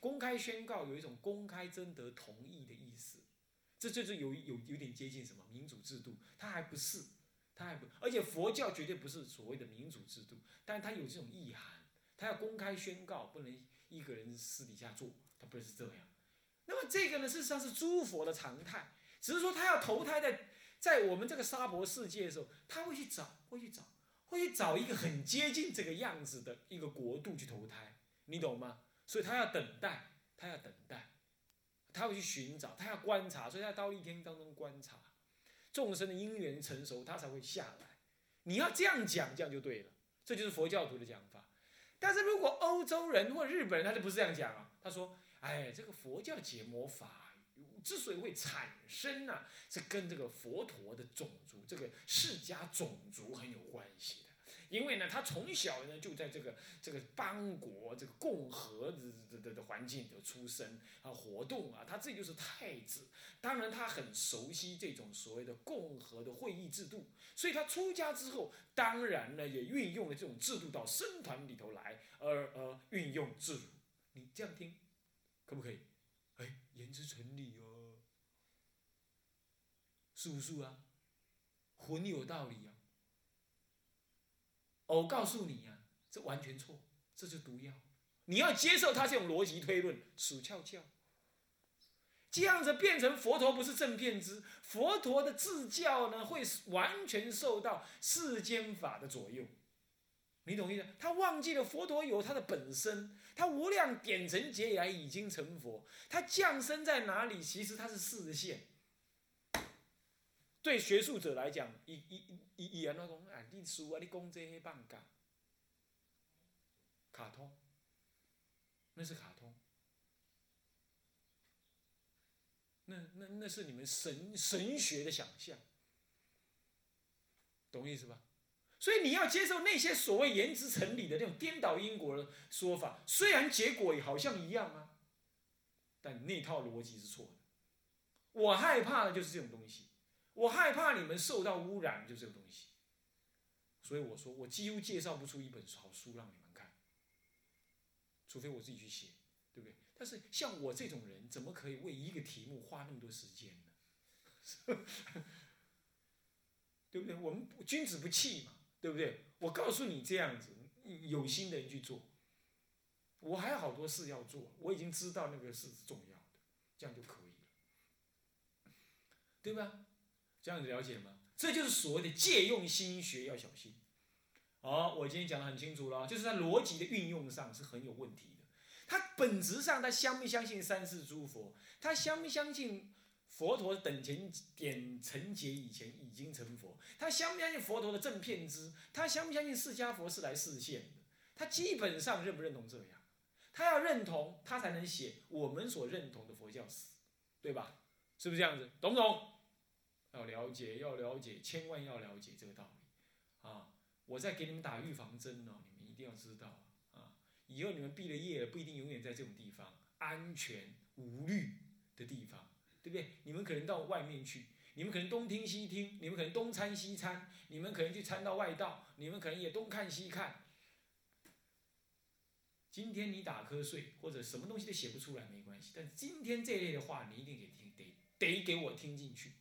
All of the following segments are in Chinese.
公开宣告有一种公开征得同意的意思，这就是有有有点接近什么民主制度，它还不是，它还不，而且佛教绝对不是所谓的民主制度，但是它有这种意涵，它要公开宣告，不能一个人私底下做，它不是这样。那么这个呢，事实上是诸佛的常态，只是说他要投胎在在我们这个娑婆世界的时候，他会去找，会去找，会去找一个很接近这个样子的一个国度去投胎，你懂吗？所以他要等待，他要等待，他会去寻找，他要观察，所以在刀立天当中观察众生的因缘成熟，他才会下来。你要这样讲，这样就对了，这就是佛教徒的讲法。但是如果欧洲人或日本人，他就不是这样讲啊，他说。哎，这个佛教解魔法之所以会产生呢，是跟这个佛陀的种族，这个释迦种族很有关系的。因为呢，他从小呢就在这个这个邦国、这个共和的的的的环境里头出生啊，活动啊，他自己就是太子。当然，他很熟悉这种所谓的共和的会议制度，所以他出家之后，当然呢也运用了这种制度到僧团里头来，而而运用自如。你这样听。可不可以？哎，言之成理哦，是不是啊？很有道理啊！我告诉你呀，这完全错，这是毒药。你要接受他这种逻辑推论，死翘翘。这样子变成佛陀不是正片之，佛陀的自教呢，会完全受到世间法的左右。你懂意思？他忘记了佛陀有他的本身，他无量点成劫以来已经成佛，他降生在哪里？其实他是视线。对学术者来讲，以以以以安那讲啊，你书啊，你讲这些棒嘎，卡通，那是卡通，那那那是你们神神学的想象，懂意思吧？所以你要接受那些所谓言之成理的那种颠倒因果的说法，虽然结果也好像一样啊，但那套逻辑是错的。我害怕的就是这种东西，我害怕你们受到污染，就这个东西。所以我说，我几乎介绍不出一本好书让你们看，除非我自己去写，对不对？但是像我这种人，怎么可以为一个题目花那么多时间呢？对不对？我们君子不器嘛。对不对？我告诉你这样子，有心的人去做。我还有好多事要做，我已经知道那个是重要的，这样就可以了，对吧？这样子了解吗？这就是所谓的借用心学要小心。好，我今天讲的很清楚了，就是在逻辑的运用上是很有问题的。他本质上他相不相信三世诸佛？他相不相信？佛陀等前点成劫以前已经成佛，他相不相信佛陀的正片之？他相不相信释迦佛是来示现的？他基本上认不认同这样？他要认同，他才能写我们所认同的佛教史，对吧？是不是这样子？懂不懂？要了解，要了解，千万要了解这个道理啊！我在给你们打预防针哦，你们一定要知道啊！以后你们毕了业，不一定永远在这种地方安全无虑的地方。对不对？你们可能到外面去，你们可能东听西听，你们可能东参西参，你们可能去参到外道，你们可能也东看西看。今天你打瞌睡或者什么东西都写不出来没关系，但今天这类的话你一定得听，得得给我听进去，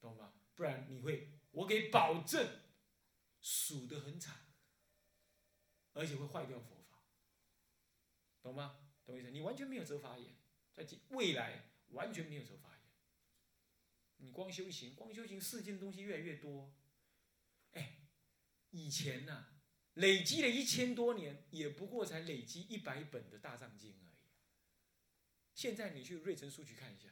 懂吗？不然你会，我给保证，数得很惨，而且会坏掉佛法，懂吗？懂意思？你完全没有责法眼，在未来。完全没有这发言。你光修行，光修行，世间的东西越来越多。哎，以前呢，累积了一千多年，也不过才累积一百本的大藏经而已。现在你去瑞城书局看一下，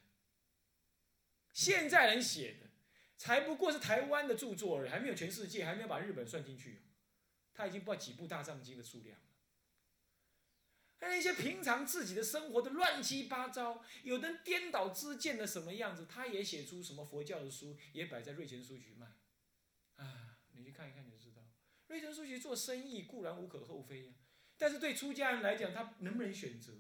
现在人写的，才不过是台湾的著作而已，还没有全世界，还没有把日本算进去。他已经不知道几部大藏经的数量。那些平常自己的生活的乱七八糟，有的颠倒之见的什么样子，他也写出什么佛教的书，也摆在瑞泉书局卖，啊，你去看一看就知道。瑞泉书局做生意固然无可厚非呀，但是对出家人来讲，他能不能选择？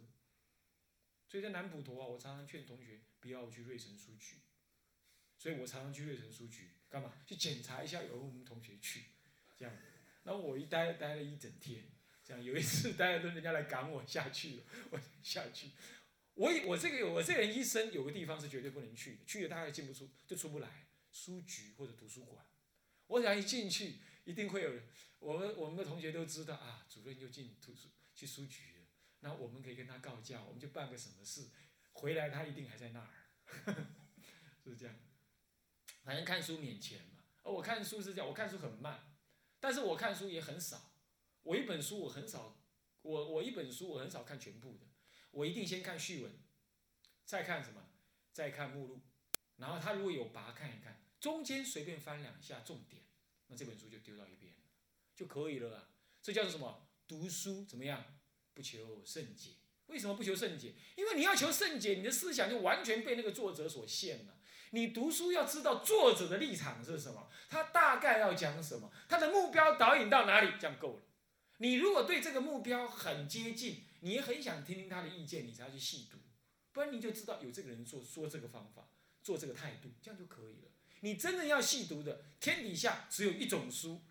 所以在南普陀啊，我常常劝同学不要去瑞城书局，所以我常常去瑞城书局干嘛？去检查一下有我们同学去，这样，然后我一待待了一整天。这样有一次，待了都人家来赶我下去了，我下去。我我这个我这个人一生有个地方是绝对不能去的，去了大概进不出，就出不来。书局或者图书馆，我想一进去，一定会有人。我们我们的同学都知道啊，主任就进图书去书局了，那我们可以跟他告假，我们就办个什么事，回来他一定还在那儿，是这样。反正看书免钱嘛，而我看书是这样，我看书很慢，但是我看书也很少。我一本书我很少，我我一本书我很少看全部的。我一定先看序文，再看什么？再看目录，然后他如果有拔看一看，中间随便翻两下重点，那这本书就丢到一边就可以了。这叫做什么？读书怎么样？不求甚解。为什么不求甚解？因为你要求甚解，你的思想就完全被那个作者所限了。你读书要知道作者的立场是什么，他大概要讲什么，他的目标导引到哪里，这样够了。你如果对这个目标很接近，你也很想听听他的意见，你才要去细读，不然你就知道有这个人做说这个方法，做这个态度，这样就可以了。你真正要细读的，天底下只有一种书，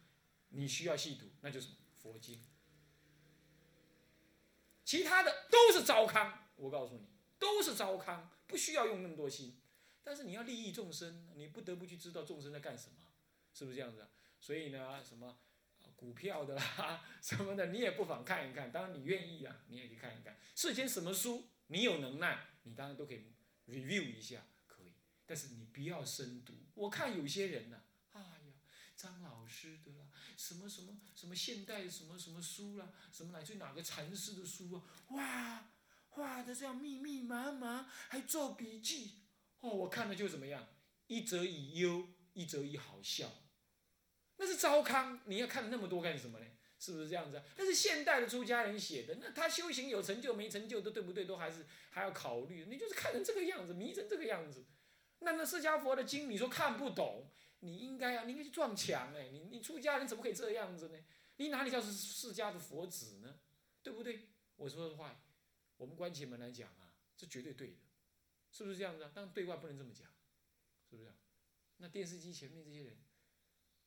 你需要细读，那就是佛经。其他的都是糟糠，我告诉你，都是糟糠，不需要用那么多心。但是你要利益众生，你不得不去知道众生在干什么，是不是这样子？所以呢，什么？股票的啦，什么的，你也不妨看一看。当然你愿意啊，你也可以看一看。世间什么书，你有能耐，你当然都可以 review 一下，可以。但是你不要深读。我看有些人呢，哎呀，张老师的啦，什么什么什么现代什么什么书啦，什么乃至哪个禅师的书啊，哇，画的这样密密麻麻，还做笔记。哦，我看了就怎么样？一则以忧，一则以好笑。那是糟糠，你要看那么多干什么呢？是不是这样子？那是现代的出家人写的，那他修行有成就没成就都对不对？都还是还要考虑。你就是看成这个样子，迷成这个样子，那那释迦佛的经，你说看不懂，你应该啊，你应该去撞墙哎！你你出家人怎么可以这样子呢？你哪里叫是释迦的佛子呢？对不对？我说的话，我们关起门来讲啊，是绝对对的，是不是这样子啊？但对外不能这么讲，是不是？那电视机前面这些人。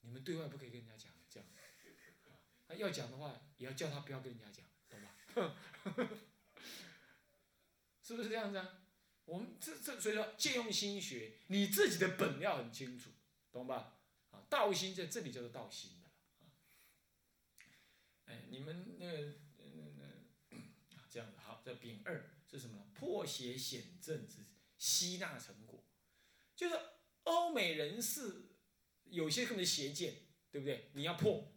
你们对外不可以跟人家讲这样，啊，要讲的话也要叫他不要跟人家讲，懂吧？是不是这样子啊？我们这这所以说借用心学，你自己的本要很清楚，懂吧？啊，道心在这里叫做道心的啊。哎，你们那个嗯啊这样子好，这丙二是什么呢？破邪显正之吸纳成果，就是欧美人士。有些根本邪见，对不对？你要破，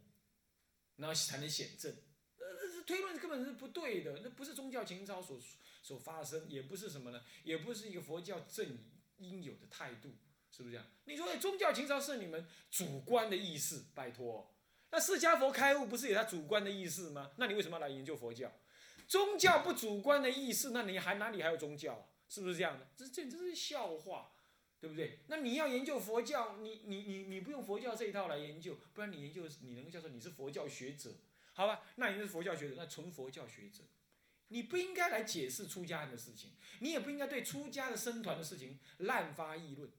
然后才能显正。呃，推论根本是不对的，那不是宗教情操所所发生，也不是什么呢？也不是一个佛教正应有的态度，是不是这样？你说宗教情操是你们主观的意识，拜托，那释迦佛开悟不是有他主观的意识吗？那你为什么要来研究佛教？宗教不主观的意识，那你还哪里还有宗教啊？是不是这样的？这简直是笑话。对不对？那你要研究佛教，你你你你不用佛教这一套来研究，不然你研究你能够叫做你是佛教学者，好吧？那你是佛教学者，那纯佛教学者，你不应该来解释出家人的事情，你也不应该对出家的僧团的事情滥发议论。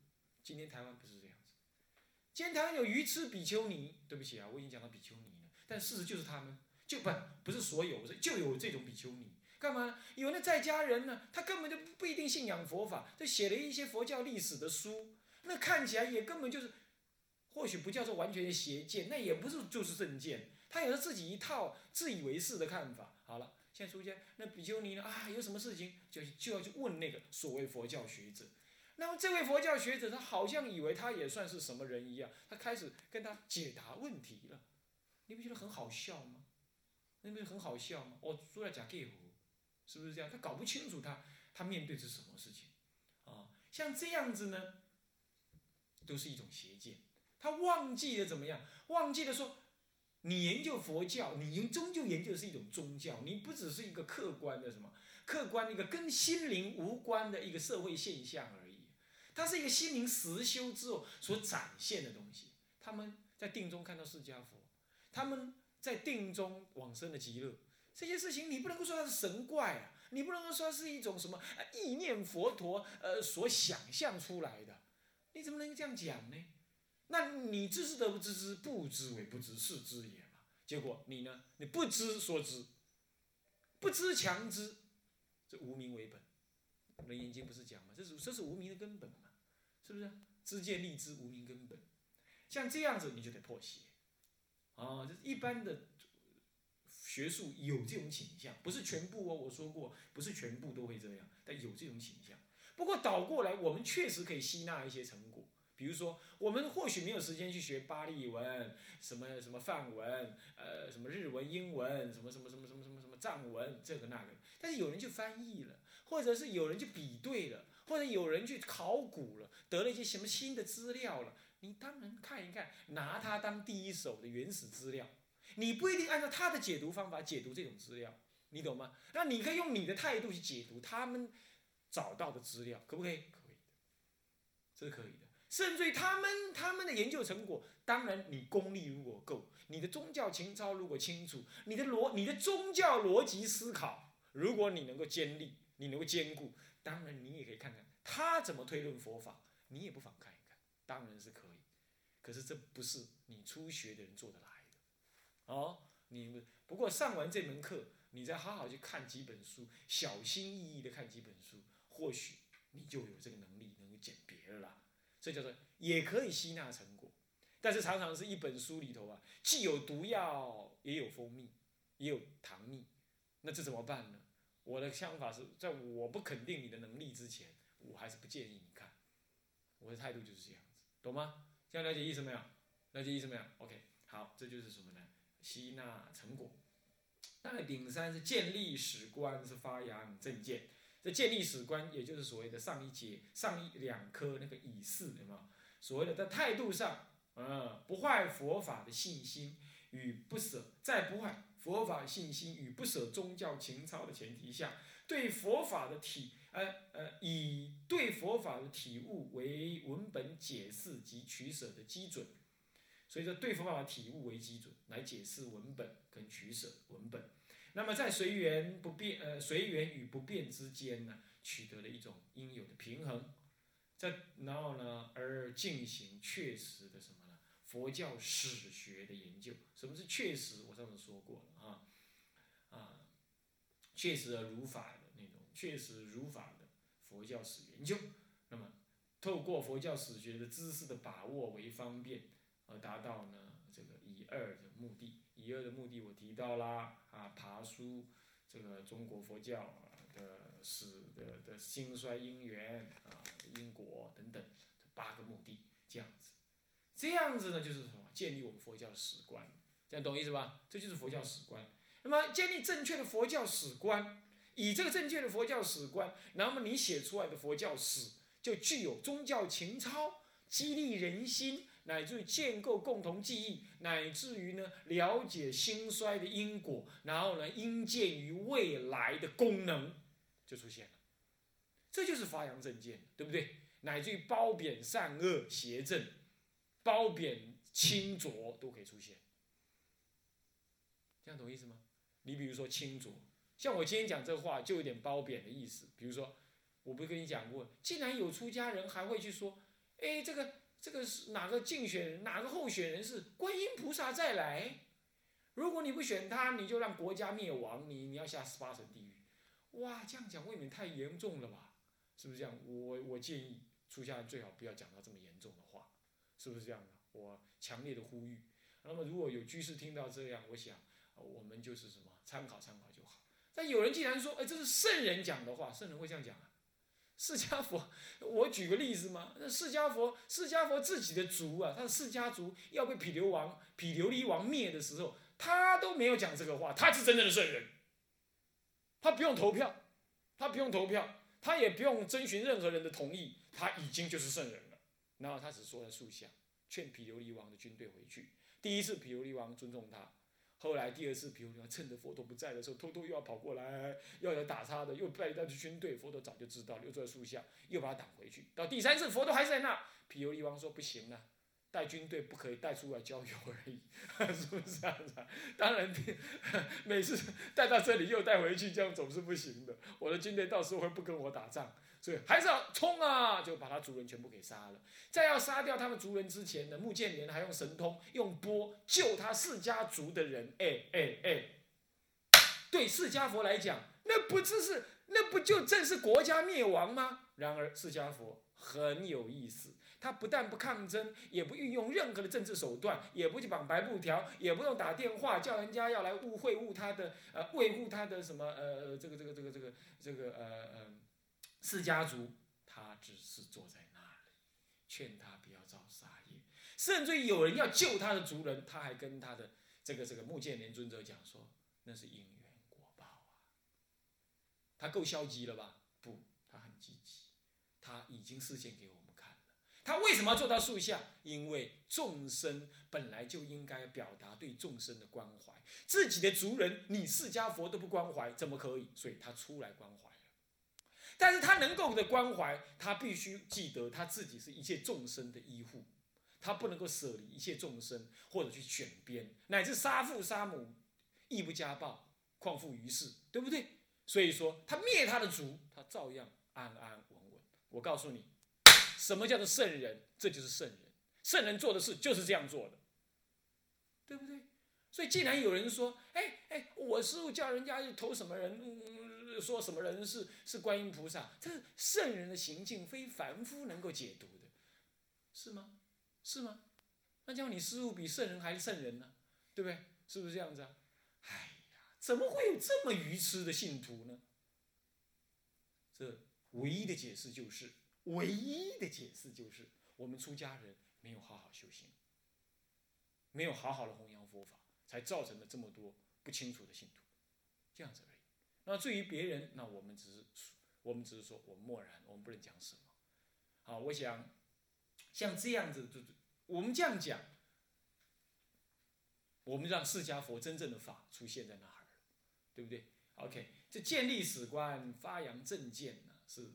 今天台湾不是这样子，今天台湾有鱼吃比丘尼，对不起啊，我已经讲到比丘尼了，但事实就是他们就不不是所有，就有这种比丘尼。干嘛？有那在家人呢，他根本就不一定信仰佛法，就写了一些佛教历史的书，那看起来也根本就是，或许不叫做完全的邪见，那也不是就是正见，他有了自己一套自以为是的看法。好了，现在出现那比丘尼呢啊，有什么事情就就要去问那个所谓佛教学者，那么这位佛教学者他好像以为他也算是什么人一样，他开始跟他解答问题了，你不觉得很好笑吗？你不觉得很好笑吗？我出来讲给佛。是不是这样？他搞不清楚他他面对是什么事情，啊，像这样子呢，都是一种邪见。他忘记了怎么样？忘记了说，你研究佛教，你终究研究的是一种宗教，你不只是一个客观的什么，客观一个跟心灵无关的一个社会现象而已。它是一个心灵实修之后所展现的东西。他们在定中看到释迦佛，他们在定中往生的极乐。这些事情你不能够说它是神怪啊，你不能够说是一种什么意念佛陀呃所想象出来的，你怎么能这样讲呢？那你知是得不知之，不知为不知，是知也嘛。结果你呢？你不知所知，不知强知，这无名为本。楞严经不是讲吗？这是这是无名的根本嘛？是不是？知见立知，无名根本。像这样子，你就得破邪。啊，这一般的学术有这种倾向，不是全部哦。我说过，不是全部都会这样，但有这种倾向。不过倒过来，我们确实可以吸纳一些成果。比如说，我们或许没有时间去学巴利文，什么什么梵文，呃，什么日文、英文，什么什么什么什么什么什么藏文，这个那个。但是有人去翻译了，或者是有人去比对了，或者有人去考古了，得了一些什么新的资料了。你当然看一看，拿它当第一手的原始资料。你不一定按照他的解读方法解读这种资料，你懂吗？那你可以用你的态度去解读他们找到的资料，可不可以？可以，这是可以的。甚至于他们他们的研究成果，当然你功力如果够，你的宗教情操如果清楚，你的逻你的宗教逻辑思考，如果你能够坚立，你能够兼顾，当然你也可以看看他怎么推论佛法，你也不妨看一看，当然是可以。可是这不是你初学的人做得来，哦，你们不过上完这门课，你再好好去看几本书，小心翼翼的看几本书，或许你就有这个能力，能够鉴别了啦。这叫做也可以吸纳成果，但是常常是一本书里头啊，既有毒药，也有蜂蜜，也有糖蜜，那这怎么办呢？我的想法是在我不肯定你的能力之前，我还是不建议你看。我的态度就是这样子，懂吗？这样了解意思没有？了解意思没有？OK，好，这就是什么呢？吸纳成果。那个顶三是建立史观，是发扬正见。这建立史观，也就是所谓的上一节上一两科那个以示，有没有？所谓的在态度上，嗯，不坏佛法的信心与不舍，在不坏佛法信心与不舍宗教情操的前提下，对佛法的体，呃呃，以对佛法的体悟为文本解释及取舍的基准。所以说，对佛法的体悟为基准来解释文本跟取舍文本。那么在随缘不变，呃，随缘与不变之间呢，取得了一种应有的平衡，在然后呢，而进行确实的什么呢？佛教史学的研究。什么是确实？我上次说过了啊，啊，确实而如法的那种，确实如法的佛教史研究。那么，透过佛教史学的知识的把握为方便，而达到呢这个以二的目的。以二的目的我提到啦，啊，爬书这个中国佛教的史的的兴衰因缘啊，因果等等八个目的，这样子，这样子呢就是什么？建立我们佛教史观，这样懂意思吧？这就是佛教史观。那么建立正确的佛教史观，以这个正确的佛教史观，那么你写出来的佛教史就具有宗教情操，激励人心。乃至于建构共同记忆，乃至于呢了解兴衰的因果，然后呢应见于未来的功能就出现了，这就是发扬正见，对不对？乃至于褒贬善恶邪正，褒贬清浊都可以出现，这样懂意思吗？你比如说清浊，像我今天讲这话就有点褒贬的意思。比如说，我不是跟你讲过，既然有出家人还会去说，哎，这个。这个是哪个竞选人？哪个候选人是观音菩萨再来？如果你不选他，你就让国家灭亡，你你要下十八层地狱。哇，这样讲未免太严重了吧？是不是这样？我我建议出家人最好不要讲到这么严重的话，是不是这样的？我强烈的呼吁。那么如果有居士听到这样，我想我们就是什么参考参考就好。但有人既然说，哎，这是圣人讲的话，圣人会这样讲啊？释迦佛，我举个例子嘛。那释迦佛，释迦佛自己的族啊，他的释迦族要被毗留王、毗琉璃王灭的时候，他都没有讲这个话。他是真正的圣人，他不用投票，他不用投票，他也不用征询任何人的同意，他已经就是圣人了。然后他只说了树下，劝毗琉璃王的军队回去。第一次毗琉璃王尊重他。后来第二次，比如说趁着佛陀不在的时候，偷偷又要跑过来，要打他的，又带一大支军队。佛陀早就知道，留在树下，又把他挡回去。到第三次，佛陀还在那。毗琉璃王说：“不行了，带军队不可以带出来郊游而已，是不是这样子？当然，每次带到这里又带回去，这样总是不行的。我的军队到时候会不跟我打仗，所以还是要冲啊！就把他族人全部给杀了。在要杀掉他们族人之前呢，穆建连还用神通用波救他释迦族的人。哎哎哎，对释迦佛来讲，那不只是那不就正是国家灭亡吗？然而释迦佛很有意思。他不但不抗争，也不运用任何的政治手段，也不去绑白布条，也不用打电话叫人家要来误会误他的呃维护他的什么呃这个这个这个这个这个呃呃释迦族，他只是坐在那里劝他不要造杀业，甚至有人要救他的族人，他还跟他的这个这个穆建连尊者讲说那是因缘果报啊，他够消极了吧？不，他很积极，他已经示现给我们看了。他为什么要坐到树下？因为众生本来就应该表达对众生的关怀，自己的族人你释迦佛都不关怀，怎么可以？所以他出来关怀。但是他能够的关怀，他必须记得他自己是一切众生的医护，他不能够舍离一切众生，或者去选边，乃至杀父杀母，亦不加暴，况复于世，对不对？所以说他灭他的族，他照样安安稳稳。我告诉你。什么叫做圣人？这就是圣人。圣人做的事就是这样做的，对不对？所以，既然有人说：“哎哎，我师傅叫人家去投什么人，说什么人是是观音菩萨，这是圣人的行径，非凡夫能够解读的，是吗？是吗？那叫你师傅比圣人还圣人呢？对不对？是不是这样子啊？哎呀，怎么会有这么愚痴的信徒呢？这唯一的解释就是。唯一的解释就是，我们出家人没有好好修行，没有好好的弘扬佛法，才造成了这么多不清楚的信徒，这样子而已。那至于别人，那我们只是，我们只是说，我们默然，我们不能讲什么。好，我想像这样子，就我们这样讲，我们让释迦佛真正的法出现在那儿了，对不对？OK，这建立史观、发扬正见呢，是。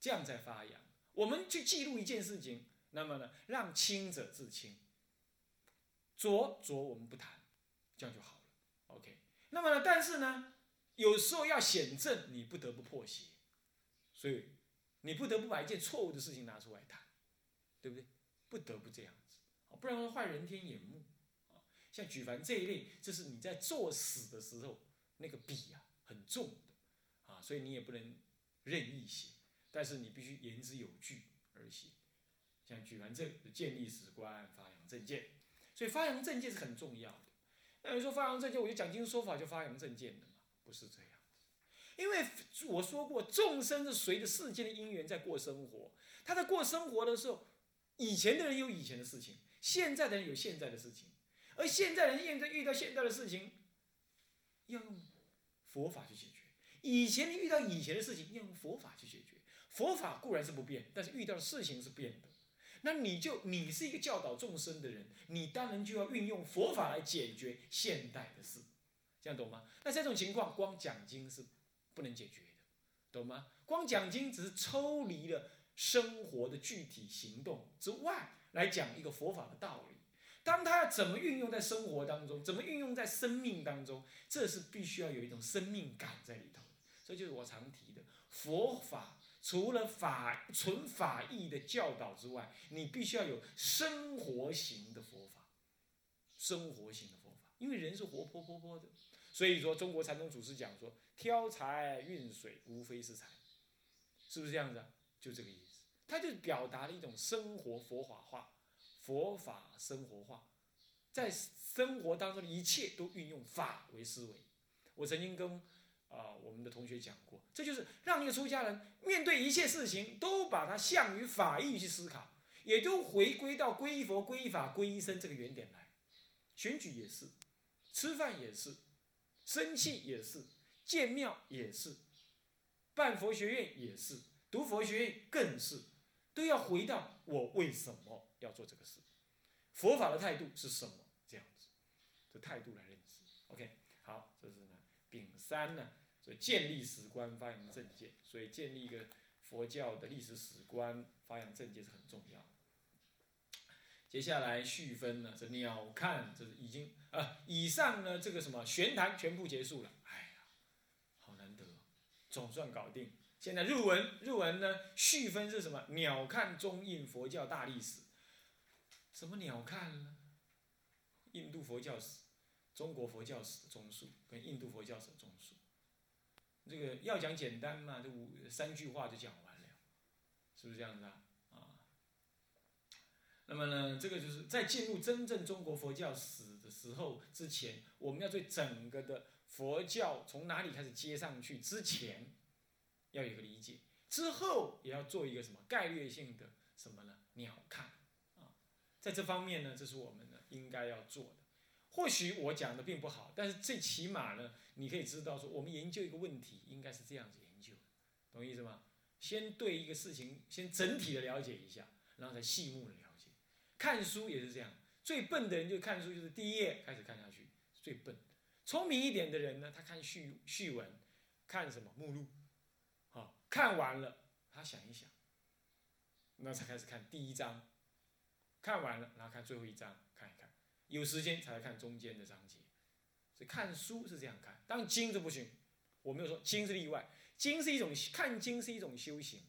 这样在发扬，我们去记录一件事情，那么呢，让清者自清，浊浊我们不谈，这样就好了。OK，那么呢，但是呢，有时候要显正，你不得不破邪，所以你不得不把一件错误的事情拿出来谈，对不对？不得不这样子，不然会坏人天眼目啊。像举凡这一类，就是你在作死的时候，那个笔啊很重的啊，所以你也不能任意写。但是你必须言之有据而写，像举完证建立史观，发扬正见，所以发扬正见是很重要的。那你说发扬正见，我就讲经说法就发扬正见的？不是这样因为我说过，众生是随着世间的因缘在过生活，他在过生活的时候，以前的人有以前的事情，现在的人有现在的事情，而现在人现在遇到现在的事情，要用佛法去解决；以前遇到以前的事情，要用佛法去解决。佛法固然是不变，但是遇到的事情是变的。那你就你是一个教导众生的人，你当然就要运用佛法来解决现代的事，这样懂吗？那这种情况，光讲经是不能解决的，懂吗？光讲经只是抽离了生活的具体行动之外来讲一个佛法的道理。当他要怎么运用在生活当中，怎么运用在生命当中，这是必须要有一种生命感在里头。这就是我常提的佛法。除了法纯法义的教导之外，你必须要有生活型的佛法，生活型的佛法，因为人是活泼泼泼的，所以说中国禅宗祖师讲说，挑柴运水无非是财，是不是这样子？就这个意思，他就表达了一种生活佛法化，佛法生活化，在生活当中的一切都运用法为思维。我曾经跟。啊，我们的同学讲过，这就是让一个出家人面对一切事情，都把它向于法义去思考，也都回归到皈依佛、皈依法、皈依僧这个原点来。选举也是，吃饭也是，生气也是，建庙也是，办佛学院也是，读佛学院更是，都要回到我为什么要做这个事，佛法的态度是什么？这样子，这态度来认识。OK，好，这是呢，丙三呢。所以建立史观，发扬正见，所以建立一个佛教的历史史观，发扬正见是很重要。接下来续分呢，这鸟瞰，这是已经啊，以上呢这个什么玄谈全部结束了。哎呀，好难得，总算搞定。现在入文，入文呢续分是什么？鸟瞰中印佛教大历史。什么鸟瞰呢？印度佛教史、中国佛教史的综述跟印度佛教史的综述。这个要讲简单嘛，这五三句话就讲完了，是不是这样子啊？那么呢，这个就是在进入真正中国佛教史的时候之前，我们要对整个的佛教从哪里开始接上去之前，要有个理解，之后也要做一个什么概略性的什么呢？鸟瞰啊，在这方面呢，这是我们呢应该要做的。或许我讲的并不好，但是最起码呢，你可以知道说，我们研究一个问题应该是这样子研究，懂意思吗？先对一个事情先整体的了解一下，然后再细目了。看书也是这样，最笨的人就看书，就是第一页开始看下去，最笨。聪明一点的人呢，他看序序文，看什么目录，好，看完了他想一想，那才开始看第一章，看完了然后看最后一章看一看，有时间才来看中间的章节。所以看书是这样看，当然经是不行，我没有说经是例外，经是一种看经是一种修行，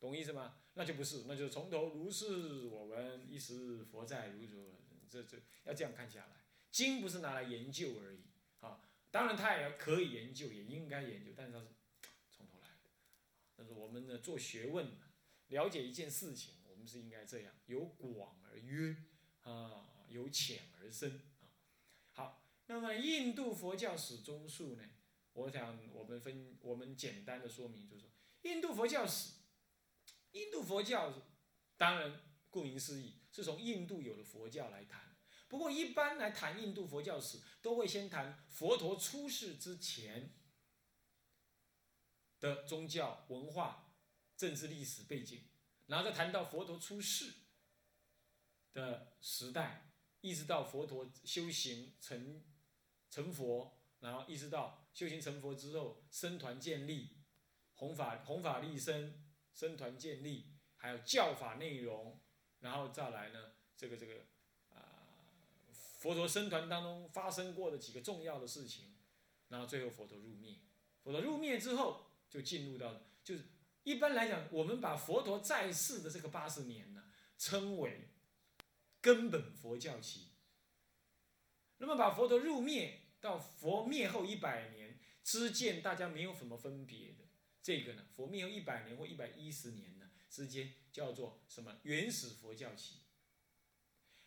懂意思吗？那就不是，那就是从头如是我闻，一时佛在如如，这这要这样看下来。经不是拿来研究而已，啊，当然它也可以研究，也应该研究，但是它是从头来的。但是我们呢，做学问，了解一件事情，我们是应该这样，由广而约，啊，由浅而深，啊。好，那么印度佛教史中述呢，我想我们分，我们简单的说明，就是说印度佛教史。印度佛教，当然顾名思义，是从印度有的佛教来谈。不过一般来谈印度佛教史，都会先谈佛陀出世之前的宗教文化、政治历史背景，然后再谈到佛陀出世的时代，一直到佛陀修行成成佛，然后一直到修行成佛之后，僧团建立，弘法弘法利身。僧团建立，还有教法内容，然后再来呢，这个这个啊，佛陀僧团当中发生过的几个重要的事情，然后最后佛陀入灭，佛陀入灭之后就进入到，就是一般来讲，我们把佛陀在世的这个八十年呢，称为根本佛教期。那么把佛陀入灭到佛灭后一百年之间，大家没有什么分别的。这个呢，佛灭后一百年或一百一十年呢之间叫做什么原始佛教期？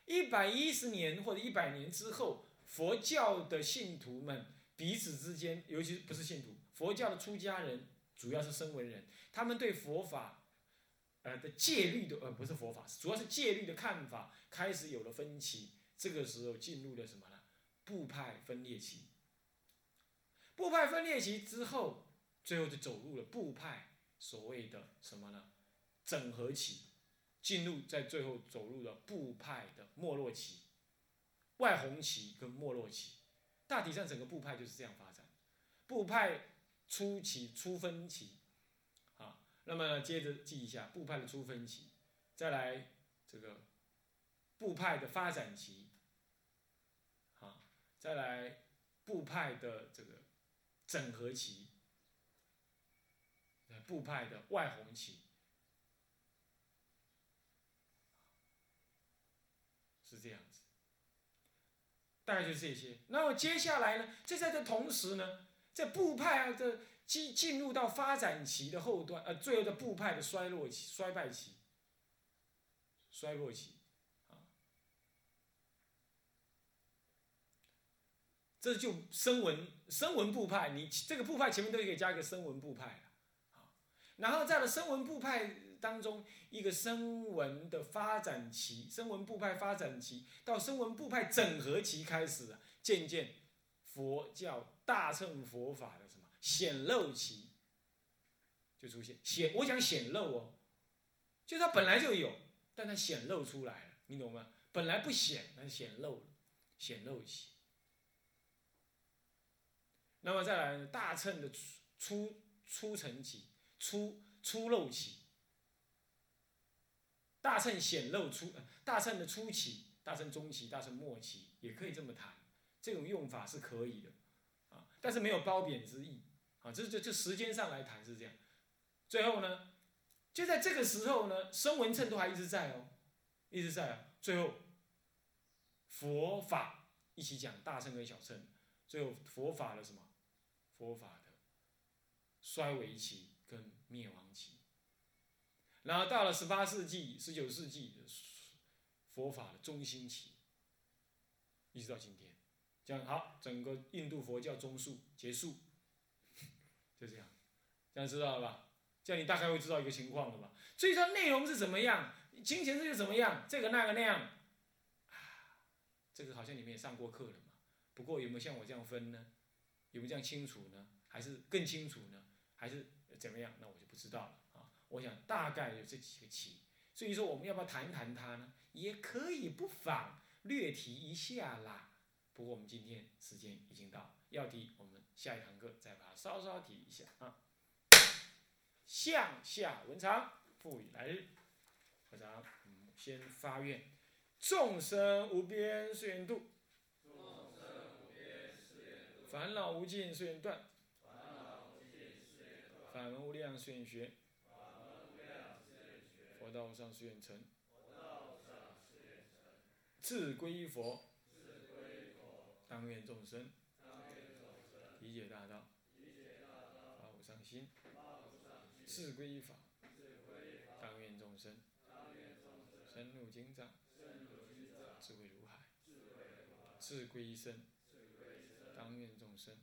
一百一十年或者一百年之后，佛教的信徒们彼此之间，尤其不是信徒，佛教的出家人，主要是声闻人，他们对佛法，呃的戒律的，呃不是佛法，主要是戒律的看法开始有了分歧。这个时候进入了什么呢？部派分裂期。部派分裂期之后。最后就走入了部派所谓的什么呢？整合期，进入在最后走入了部派的没落期，外红期跟没落期，大体上整个部派就是这样发展。部派初期初分期，啊，那么接着记一下部派的初分期，再来这个部派的发展期，啊，再来部派的这个整合期。部派的外红旗是这样子，大概就是这些。那么接下来呢？就在这同时呢，在部派啊的进进入到发展期的后端，呃，最后的部派的衰落期、衰败期、衰落期，啊，这就声闻声闻部派。你这个部派前面都可以加一个声闻部派。然后在了声闻部派当中，一个声闻的发展期，声闻部派发展期到声闻部派整合期开始了，渐渐佛教大乘佛法的什么显露期就出现显，我讲显露哦，就它本来就有，但它显露出来了，你懂吗？本来不显，但显露了，显露期。那么再来大乘的出出出层期。出出漏起，大乘显露出，大乘的初期、大乘中期、大乘末期也可以这么谈，这种用法是可以的，啊，但是没有褒贬之意，啊，这这这时间上来谈是这样。最后呢，就在这个时候呢，声闻乘都还一直在哦，一直在啊。最后，佛法一起讲大乘跟小乘，最后佛法的什么？佛法的衰微期灭亡期。然后到了十八世纪、十九世纪的佛法的中心期，一直到今天，这样好，整个印度佛教中述结束，就这样，这样知道了吧？这样你大概会知道一个情况了吧？所以说内容是怎么样，金钱是怎么样，这个那个那样，啊，这个好像你们也上过课了嘛。不过有没有像我这样分呢？有没有这样清楚呢？还是更清楚呢？还是怎么样？那我就不知道了啊。我想大概有这几个棋，所以说我们要不要谈一谈它呢？也可以不妨略提一下啦。不过我们今天时间已经到，要提我们下一堂课再把它稍稍提一下啊。向下文长复以来日，和尚先发愿，众生无边誓愿度，烦恼无尽誓愿断，法门无量誓愿学。佛道无上誓愿成，自归佛，当愿众生。理解大道，发无上心，自归法，当愿众生。深入经藏，智慧如海，自归身，当愿众生。